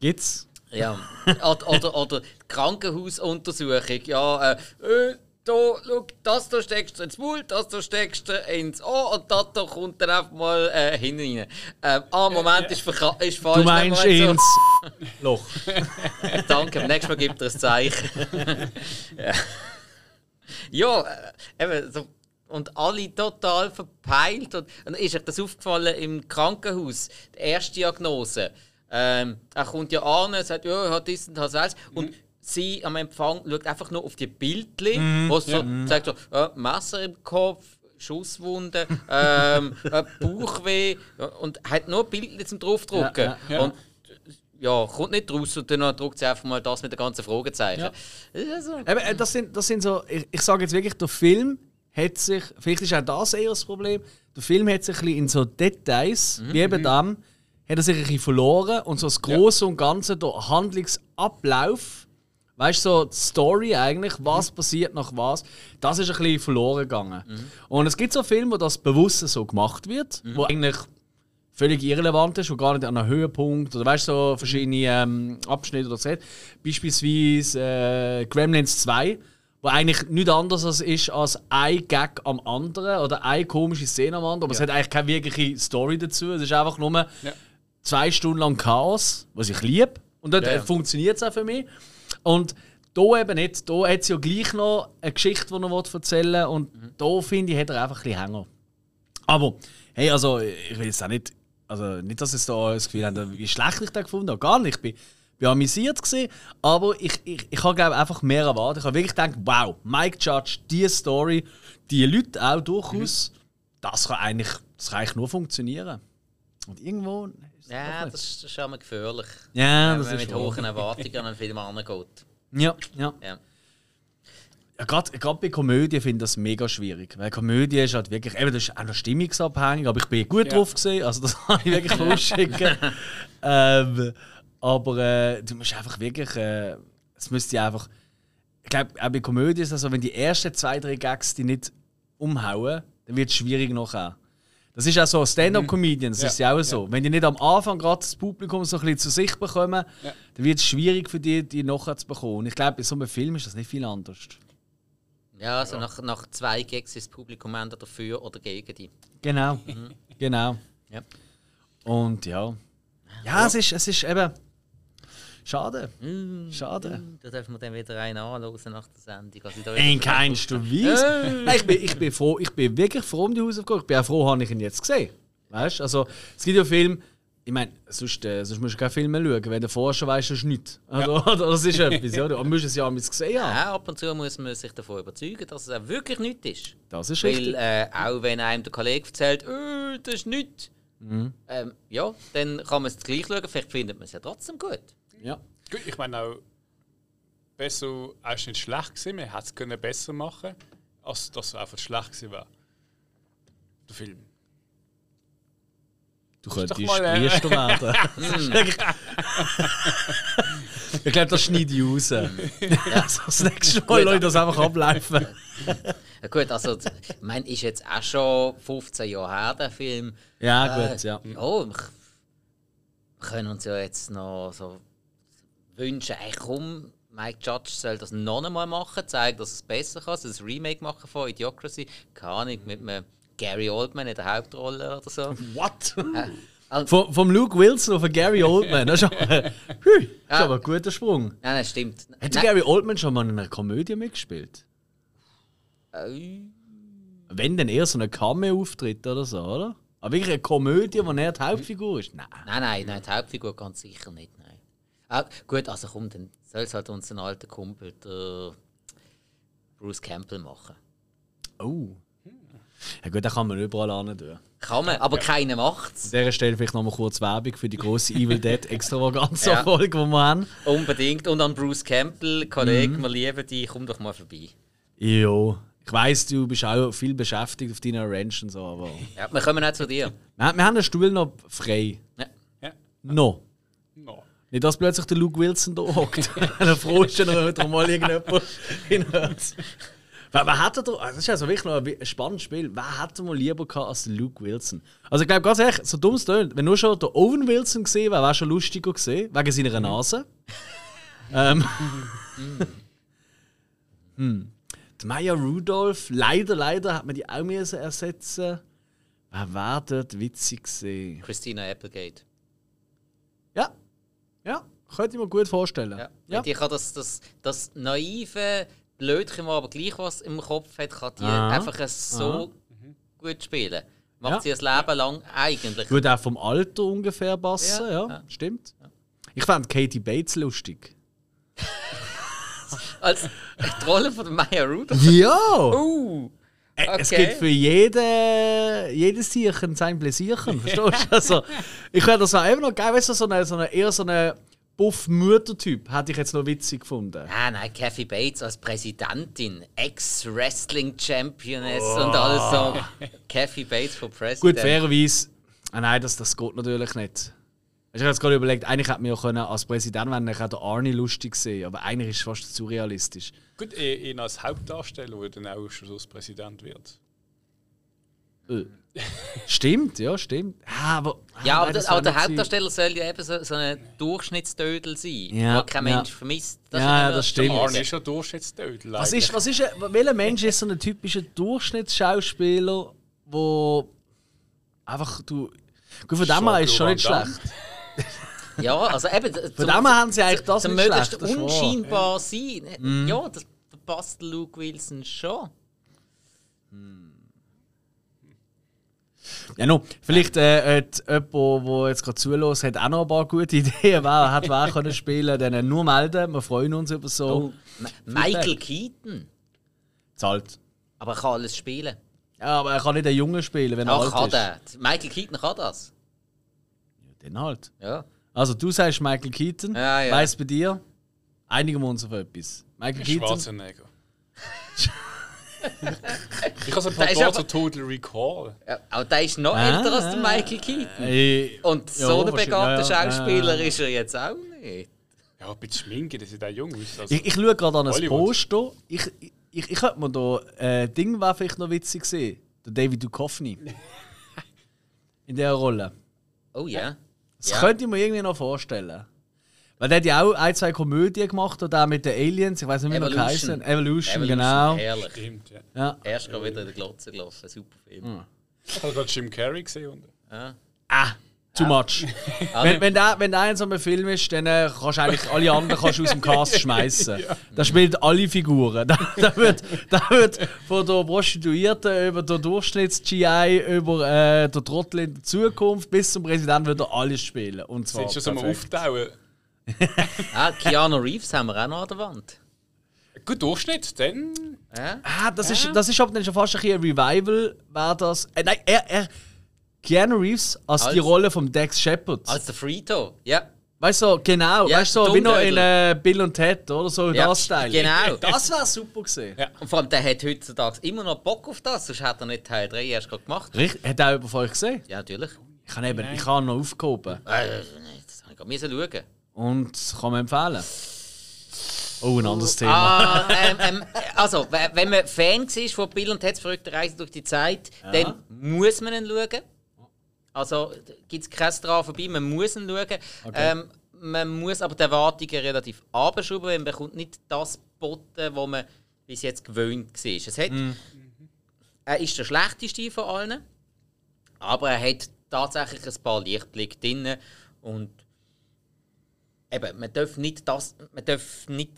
Gibt's? Ja. Oder, oder, oder die Krankenhausuntersuchung. Ja, äh, äh, da, schau, das da steckst du ins Maul, das da steckst du ins Ohr und das da kommt dann einfach mal äh, hinten rein. Ähm, ah, Moment, ist, verka- ist falsch. Du meinst Moment, so- ins Loch. Danke, beim nächsten Mal gibt er ein Zeichen. ja, ja äh, eben so. Und alle total verpeilt. Und, und ist euch das aufgefallen im Krankenhaus? Die erste Diagnose. Ähm, er kommt ja an und sagt, ja, er hat dies und das. alles. Und sie am Empfang schaut einfach nur auf die Bildchen, wo sie so sagt, so, ja, Messer im Kopf, Schusswunde, ähm, äh, Bauchweh ja, und hat nur Bildchen zum draufdrucken. Ja, ja. Und ja, kommt nicht raus und dann druckt sie einfach mal das mit den ganzen Fragezeichen. Ja. Das so. Eben, äh, das, sind, das sind so, ich, ich sage jetzt wirklich, der Film hat sich, vielleicht ist auch das eher das Problem, der Film hat sich ein bisschen in so Details, wie eben dem, hat er sich ein bisschen verloren und so das Große und Ganze, der Handlungsablauf, weißt du, so die Story eigentlich, was passiert nach was, das ist ein bisschen verloren gegangen. Und es gibt so Filme, wo das bewusst so gemacht wird, wo eigentlich völlig irrelevant ist und gar nicht an einem Höhepunkt oder weißt du, so verschiedene ähm, Abschnitte oder so. Beispielsweise äh, Gremlins 2, wo eigentlich nichts anderes ist als ein Gag am anderen oder eine komische Szene am anderen, aber es hat eigentlich keine wirkliche Story dazu. Es ist einfach nur Ja. zwei Stunden lang Chaos, was ich liebe. Und dort Ja, ja. funktioniert es auch für mich. Und da eben nicht. Da hat es ja gleich noch eine Geschichte, die er erzählen will. Und Mhm. da finde ich, hat er einfach ein bisschen Hänger. Aber, hey, also, ich will jetzt auch nicht, also nicht, dass es da das Gefühl haben, wie schlecht ich den gefunden habe. Gar nicht. Ich bin, bin amüsiert gewesen, aber ich, ich, ich habe glaube einfach mehr erwartet. Ich habe wirklich gedacht, wow, Mike Judge, diese Story, die Leute auch durchaus, das kann eigentlich, das kann eigentlich nur funktionieren. Und irgendwo. ist es Ja, das ist, das ist schon mal gefährlich. Ja, wenn das man ist mit wahr. hohen Erwartungen an einen Film angeht. Ja, ja. Ja. Ja, gerade, gerade bei Komödie finde ich das mega schwierig. Weil Komödie ist halt wirklich, eben, das ist auch noch stimmungsabhängig, aber ich bin gut Ja. drauf gesehen, also das kann ich wirklich rausschicken. ähm, aber äh, du musst einfach wirklich, äh, es müsste einfach, ich glaube, auch bei Komödie ist es so, wenn die ersten zwei, drei Gags die nicht umhauen, dann wird es schwierig nachher. Das ist auch so, Stand-up-Comedians, das ist ja auch so. Wenn die nicht am Anfang gerade das Publikum so ein bisschen zu sich bekommen, Ja. dann wird es schwierig für die, die nachher zu bekommen. Und ich glaube, bei so einem Film ist das nicht viel anders. Ja, also Nach, nach zwei Gags ist das Publikum entweder dafür oder gegen die. Genau. Genau. Ja. Und ja. Ja, es ist, es ist eben. Schade. Schade. Da dürfen wir dann wieder einen anhören nach der Sendung. Also In keinster Weise. Nein, ich, bin, ich, bin froh, ich bin wirklich froh um die Hausaufgabe. Ich bin auch froh, habe ich ihn jetzt gesehen. Weißt also, es gibt ja Filme. Ich meine, sonst, äh, sonst musst du keine Filme schauen. Wenn du vorher schon weißt, ist nichts. Also, das ist etwas, ja. Du musst es ja einmal gesehen haben. Ja, ab und zu muss man sich davon überzeugen, dass es auch wirklich nichts ist. Das ist Weil richtig. äh, auch wenn einem der Kollege erzählt, äh, das ist nichts, Mhm. ähm, ja, dann kann man es gleich schauen, vielleicht findet man es ja trotzdem gut. Ja. Gut, ich meine auch, besser ist nicht schlecht gewesen, man hätte es können besser machen als dass es einfach schlecht gewesen wäre. Der Film. Du könntest mal, äh, Priester werden. Das ist wirklich- ich glaube, das schneide ich raus. Also, das nächste Mal lasse ich das einfach ablaufen. Ja, gut, also, ich meine, ist jetzt auch schon 15 Jahre her, der Film. Ja, gut, ja. Oh, wir wir können uns ja jetzt noch so wünschen, ey, komm, Mike Judge soll das noch einmal machen, zeigen, dass es besser kann, soll ein Remake machen von Idiocracy, keine Ahnung, mit einem Gary Oldman in der Hauptrolle oder so. What? Äh, Vom, vom Luke Wilson auf Gary Oldman. Das ist, aber, Hui, ist aber ein guter Sprung. Nein, nein, stimmt. Hat der Gary Oldman schon mal in einer Komödie mitgespielt? Nein, Wenn dann eher so ein Cameo-Auftritt oder so, oder? Aber wirklich eine Komödie, wo er die Hauptfigur ist? Nein. nein, nein, nein, die Hauptfigur ganz sicher nicht, nein. Ah, gut, also komm, dann soll es halt unseren alten Kumpel, der Bruce Campbell, machen. Oh. Ja gut, da kann man überall hin tun. Kann man, aber keiner macht's. An dieser Stelle vielleicht nochmal kurz Werbung für die grosse Evil Dead Extravaganza Ja. Die wir haben. Unbedingt. Und an Bruce Campbell, Kollege, Mhm. wir lieben dich, komm doch mal vorbei. Jo. Ich weiss, du bist auch viel beschäftigt auf deiner Ranch und so, aber. Ja, wir kommen auch zu dir. wir, wir haben den Stuhl noch frei. Ja. Ja. Noch. No. Nicht, dass plötzlich der Luke Wilson da hockt. Wenn froh ist, wenn er wieder mal irgendjemand hinhört. Wer, wer hätte da, das ist ja so wirklich noch ein spannendes Spiel, wer hätte mal lieber gehabt als Luke Wilson? Also ich glaube ganz ehrlich, so dumm es tönt, wenn nur schon der Owen Wilson gesehen wäre, wäre schon lustiger gesehen, wegen seiner Nase. ähm. hm. Die Maya Rudolph, leider, leider hat man die auch müssen ersetzen. Wer wäre dort witzig gesehen? Christina Applegate. Ja, könnte ich mir gut vorstellen. Ja. Ja. Die kann das, das, das naive Blödchen, das aber gleich was im Kopf hat, kann die Aha. einfach so gut spielen. Macht Ja. sie das Leben lang eigentlich. Würde auch vom Alter ungefähr passen, ja, Ja, stimmt. Ich fand Katie Bates lustig. Als die Rolle von der Maya Rudolph. Ja! Uh, Äh, Es okay. gibt für jede, jedes Tierchen sein Pläsierchen, verstehst du? Also, ich hätte das auch immer noch geil, weißt du, so eine, so eine, eher so eine Buff-Mütter-Typ, hätte ich jetzt noch witzig gefunden. Ah, nein, Kathy Bates als Präsidentin, Ex-Wrestling-Championess und alles so. Kathy Bates for President. Gut, fairerweise, ah nein, das, das geht natürlich nicht. Ich habe jetzt gerade überlegt, eigentlich hätte man ja können, als Präsident werden, ich hätte Arnie lustig sehen, aber eigentlich ist es fast zu realistisch. Gut, ihn als Hauptdarsteller, der dann auch schon das Präsident wird. Äh. Stimmt, ja, stimmt. Ah, aber, ah, Ja, aber, das der, aber der nicht sein. Hauptdarsteller soll ja eben so, so ein Durchschnittsdödel sein, Ja, wo kein ja. Mensch vermisst. Ja, ist ja, das stimmt. Arne ist ja Durchschnittsdödel. Was ist, was ist, ein- welcher Mensch ist so ein typischer Durchschnittsschauspieler, wo einfach du. Gut, von dem her ist es schon nicht schlecht. Ja, also eben. Von dem haben sie eigentlich das zum nicht möglichst schlecht. unscheinbar sein. Mhm. Ja, das passt Luke Wilson schon. Ja, no, vielleicht äh, hat jemand, der jetzt gerade zulässt, hat auch noch ein paar gute Ideen, wer hat wer können spielen, dann nur melden. Wir freuen uns über so Oh, Michael Keaton. zahlt. Aber er kann alles spielen. Ja, aber er kann nicht einen Jungen spielen, wenn er Ach, alt kann ist. der. Michael Keaton kann das. Den halt. Ja. Also du sagst Michael Keaton, Ja, ja. weiss bei dir, einigen wir uns auf etwas. Michael Keaton. Schwarzenegger. ich habe ein Der paar ist Tage aber- zu Total Recall. ja. Aber der ist noch Ah, älter als der Michael Keaton. Äh, Und Ja, so ein begabter ja, ja. Schauspieler Ja, ja. ist er jetzt auch nicht. Ja, ein bisschen Schminke, das sieht auch jung aus. Also, Ich, ich schaue gerade an ein. Poster. Ich, ich, ich, ich könnte mir da äh, Ding war vielleicht noch witzig sehen. Der David Duchovny. In dieser Rolle. Oh ja. Das Ja. könnte ich mir irgendwie noch vorstellen. Weil der hat ja auch ein, zwei Komödien gemacht, oder auch mit den Aliens, ich weiß nicht, wie noch heißen. Evolution, genau. Herrlich. Stimmt, ja. Ja. Erst gerade wieder in der Glotze gelaufen. Super Film. Ich habe gerade Jim Carrey gesehen. Und Ja. Ah, too much. wenn, wenn, der, wenn der einem Film ist, dann äh, kannst du eigentlich alle anderen kannst du aus dem Cast schmeißen. Da spielt alle Figuren. Da, da, wird, da wird von der Prostituierten über den Durchschnitts-GI, über äh, den Trottel in der Zukunft bis zum Präsidenten wird er alles spielen. Und zwar sind schon so mal auftauen. Ah, Keanu Reeves haben wir auch noch an der Wand. Gut Durchschnitt, dann. Ja? Ah, das ist, das ist aber dann schon fast ein, bisschen ein Revival, war das. Äh, nein, er, er. Keanu Reeves als, die Als- Rolle von Dex Shepard. Als der Frito. Ja. weißt du, genau, Ja, weißt du, wie noch in äh, Bill und Ted, oder so, Ja, das Style. genau. Das wäre super gesehen. Ja. Und vor allem, der hat heutzutage immer noch Bock auf das, sonst hat er nicht Teil 3 erst gerade gemacht. Richtig, hat auch jemand von euch gesehen? Ja, natürlich. Ich habe eben, ich habe noch aufgehoben. Äh, das habe ich gerade müssen schauen. Und kann man empfehlen. Oh, ein anderes Thema. Ah, ähm, ähm, also, we- wenn man Fan war von Bill und Ted's verrückte Reise durch die Zeit, dann muss man ihn schauen. Also gibt es kein dran vorbei, man muss ihn schauen. Ähm, man muss aber die Erwartungen relativ abschrauben, weil man bekommt nicht das geboten, was man bis jetzt gewöhnt war. Es hat, Er ist der schlechteste von allen, aber er hat tatsächlich ein paar Lichtblicke drin und eben, man darf nicht das, man darf nicht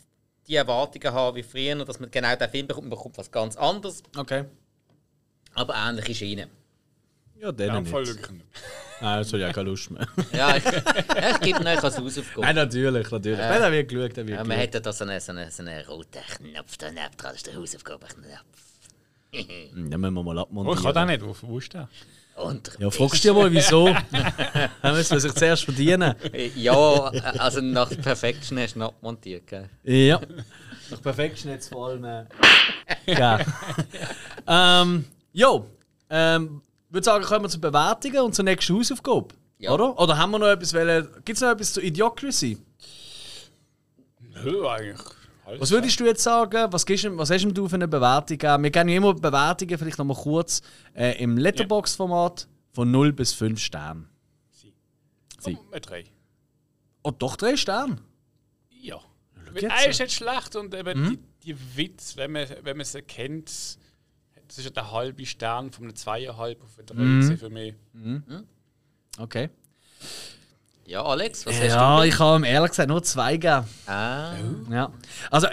die Erwartungen haben wie früher, dass man genau den Film bekommt, man bekommt was ganz anderes, Okay. aber ähnlich ist ihnen. Ja, Ja, den im Fall nicht. Nein, das habe ich auch keine Lust mehr. Ja, ich, ich gebe euch als Hausaufgabe. Nein, natürlich, natürlich. Ja. Wenn er wird geschaut, dann wird Ja, man hätte da so einen, so einen, so einen roten Knopf daneben dran, das ist der Hausaufgabenknopf. Dann müssen wir mal Oh, abmontieren. ich kann den nicht. Wo, wo ist der? Und Ja, fragst du dir mal, wieso? Dann müssen wir sich zuerst verdienen. ja, also nach Perfection hast du ihn abmontiert, gell? Ja. Nach Perfection jetzt vor allem. Äh, ja. ähm, jo. Ähm, würde sagen, kommen wir zu Bewertungen und zur nächsten Hausaufgabe. Ja. Oder? Oder haben wir noch etwas? Gibt es noch etwas zu Idiocracy? Nö, eigentlich. Alles Was würdest du jetzt sagen? Was, gibst, du- was hast du für eine Bewertung? Wir geben ja immer Bewertungen, vielleicht nochmal kurz, äh, im Letterbox-Format von 0 bis 5 Sterne. Sie. Sie. Oh, ein drei. Oh, doch 3 Sterne? Ja. Weil Er ist nicht schlecht und eben die, die Witz, wenn man, wenn man sie kennt, das ist ja der halbe Stern von einem zweieinhalb auf einen drei für mich. Okay. Ja, Alex, was Ja, hast ich habe ihm ehrlich gesagt nur 2 gegeben. du? Ah, Ja. Also,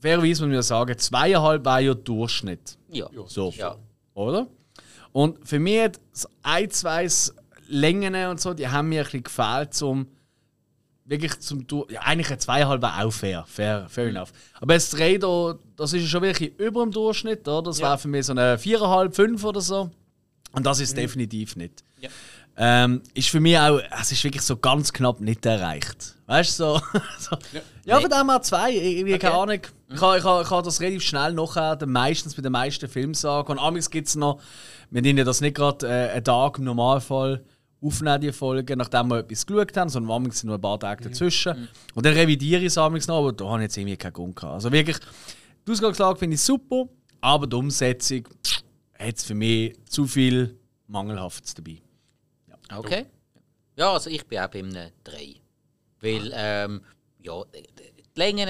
fairerweise muss man sagen, zweieinhalb war ja Durchschnitt. ja. Ja. So. Ja. Oder? Und für mich hat ein, zwei Längen und so, die haben mir ein bisschen gefehlt, zum wirklich zum Dur- ja, eigentlich ein zweieinhalb war auch fair, fair, fair enough. Aber das drei da, das ist ja schon wirklich über dem Durchschnitt, oder? Das Ja. war für mich so eine viereinhalb, fünf oder so. Und das ist definitiv nicht. Ja. Ähm, ist für mich auch, es ist wirklich so ganz knapp nicht erreicht. Weißt du, so. so. Ja, von dem her zwei. Irgendwie, keine Ahnung. Ich habe ich ha, ich ha das relativ schnell nachher, meistens bei den meisten Filmen sagen. Und amigs gibt es noch, wir nehmen ja das nicht gerade äh, einen Tag im Normalfall aufnehmen, die Folgen, nachdem wir etwas geschaut haben, sondern amigs sind noch ein paar Tage dazwischen. Und dann revidiere ich es noch, aber da habe ich jetzt irgendwie keinen Grund gehabt. Also wirklich, die Ausgangslage finde ich super, aber die Umsetzung hat für mich zu viel Mangelhaftes dabei. Okay. Ja, also ich bin auch bei einem 3. Weil, ähm, ja, die Längen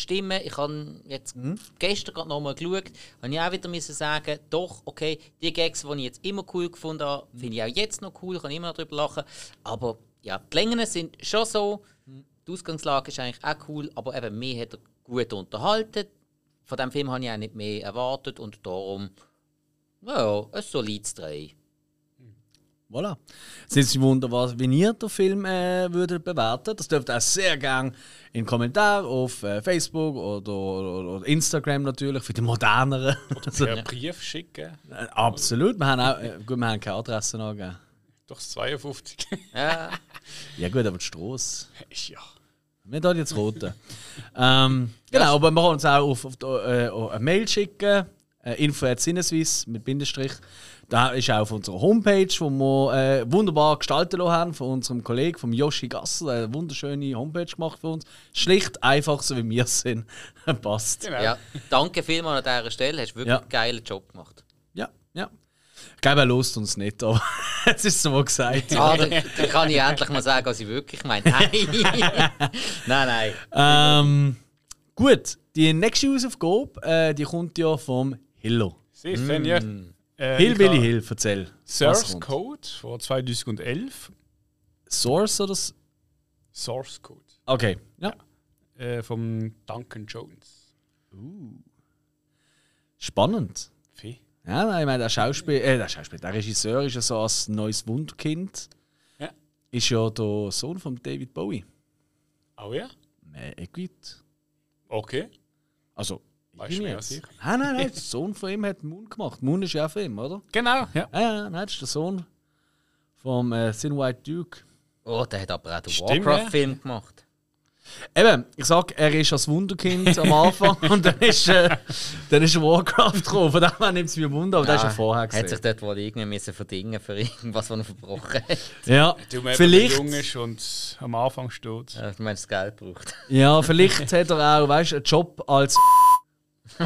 stimmen. Ich habe jetzt gestern gerade nochmal geschaut, habe ich auch wieder müssen sagen, doch, okay, die Gags, die ich jetzt immer cool gefunden habe, finde ich auch jetzt noch cool, kann immer noch darüber lachen. Aber ja, die Längen sind schon so. Die Ausgangslage ist eigentlich auch cool, aber eben, mir hat er gut unterhalten. Von dem Film habe ich auch nicht mehr erwartet und darum, ja, ein solides 3. Voilà. Es ist mich wunder, was, wie ihr den Film äh, würdet bewerten. Das dürft ihr auch sehr gerne in Kommentaren auf äh, Facebook oder, oder, oder Instagram natürlich, für die moderneren. Also, Per Brief schicken. äh, absolut. Wir haben, auch, äh, gut, wir haben keine Adresse angegeben. Doch das 52. Ja, Ja gut, aber die Strasse. ist ja. Wir haben jetzt rote. ähm, genau, aber wir können uns auch auf, auf die, äh, auf eine Mail schicken. Äh, info.sinneswiss mit Bindestrich. Da ist auch auf unserer Homepage, wo wir äh, wunderbar gestaltet haben von unserem Kollegen, vom Yoshi Gasser. Der eine wunderschöne Homepage gemacht für uns. Schlicht, einfach, so wie wir es sind. Passt. Genau. ja. Danke vielmals an dieser Stelle, hast wirklich Ja. einen geilen Job gemacht. Ja, ja. Ich glaube, er lost uns nicht, aber es ist so gesagt. Ah, dann, dann kann ich endlich mal sagen, was ich wirklich meine. Nein, nein. nein. Ähm, gut, die nächste Hausaufgabe, äh, die kommt ja vom Hillo. Sie ja. Äh, Hill ich Billy Hill, erzähl. Source. Code von 2011. Source oder. Source Code. Okay, ja. Äh, vom Duncan Jones. Spannend. Fee. Ja, nein, ich meine, der Schauspieler, äh, der Schauspieler, der Regisseur ist ja so als neues Wunderkind. Ja. Ist ja der Sohn von David Bowie. Oh ja? Äh, gut. Okay. Also, Weißt ich du bin mehr als ich? Nein, nein, nein, der Sohn von ihm hat Moon gemacht. Moon ist ja auch von ihm, oder? Genau, ja. Ja, ja, nein, das ist der Sohn vom äh, Thin White Duke. Oh, der hat aber auch den Warcraft-Film gemacht. Eben, ich sag, er ist als Wunderkind am Anfang und dann ist, äh, dann ist Warcraft drauf. Von dem nimmt es mir Wunder, aber das ist ja vorher Hat sich gesehen. dort wohl irgendwie müssen verdingen für irgendwas, was er verbrochen hat. Ja, Du, wenn vielleicht. jung ist und am Anfang steht. Äh, Du meinst, das Geld braucht. Ja, vielleicht hat er auch, weißt du, einen Job als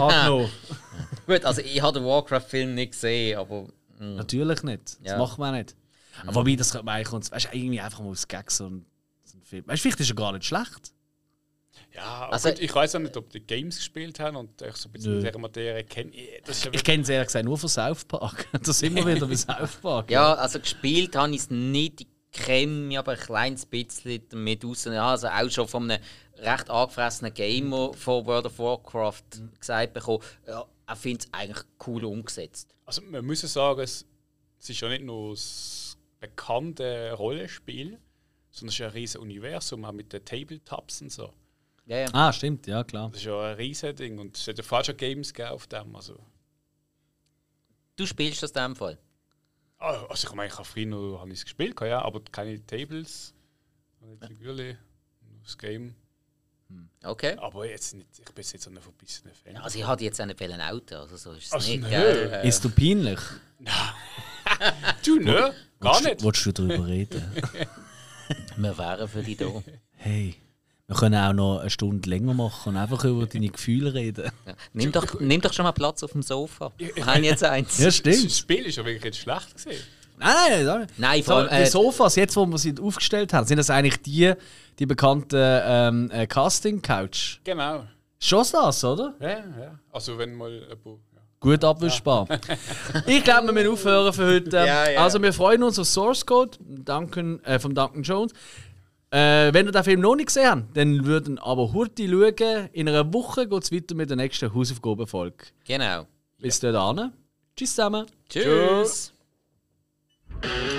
angenommen. Gut, also ich habe den Warcraft-Film nicht gesehen, aber. mm, Natürlich nicht. Das Ja. macht man auch nicht. Aber wobei, das könnte man eigentlich uns, weißt, du, irgendwie einfach mal aus Gag so ein, so Film. Weißt du, vielleicht ist er gar nicht schlecht. Ja, aber Also- gut, ich weiß auch nicht, ob die Games gespielt haben und ich so ein bisschen Nö. dieser Materie kenne. Ja Ich kenne es ehrlich gesagt nur von South Park. Da sind wir wieder bei South Park. Ja, also gespielt habe ich es nicht. Ich kenne mich aber ein kleines bisschen damit aus. Ja, Also auch schon von einem recht angefressenen Gamer von World of Warcraft gesagt bekommen, ja, er findet es eigentlich cool umgesetzt. Also man muss ja sagen, es, es ist ja nicht nur das bekannte Rollenspiel, sondern es ist ja ein riesiges Universum, auch mit den Tabletops und so. Ja, ja. Ah, stimmt, ja klar. Das ist ja ein riesiges Ding und es hat ja fast schon Games gegeben auf dem. Also, Du spielst das in dem Fall. Ah, also ich meine, ich habe früher noch es gespielt, ja, aber keine Tables, nicht Figürchen, nur das Game. Okay. Aber jetzt nicht, ich bin jetzt nicht so ein verbissener Fan. Also ich hatte jetzt auch nicht ein Auto, also so ist es Also nicht. nö. Gell? Äh, Ist du peinlich? du, ne? Gar nicht. Willst du darüber reden? wir wären für dich da. Hey, Wir können auch noch eine Stunde länger machen und einfach über deine Gefühle reden. Ja. Nimm, doch, nimm doch schon mal Platz auf dem Sofa. Wir haben jetzt eins. Ja, Das stimmt. Spiel ist ja wirklich jetzt schlecht gesehen. Nein, nein, nein. Vor allem, die äh, Sofas, jetzt wo wir sie aufgestellt haben, sind das eigentlich die, die bekannten ähm, äh, Casting-Couch. Genau. Schon das, oder? Ja, ja. Also wenn mal jemand, ja. Gut abwischbar. ich glaube, wir müssen aufhören für heute. Ja, ja. Also wir freuen uns auf Source Code Duncan, äh, von Duncan Jones. Äh, wenn ihr den Film noch nicht gesehen habt, dann würden aber Hurti schauen. In einer Woche geht es weiter mit der nächsten Hausaufgabenfolge. Genau. Bis dahin. Tschüss zusammen. Tschüss. you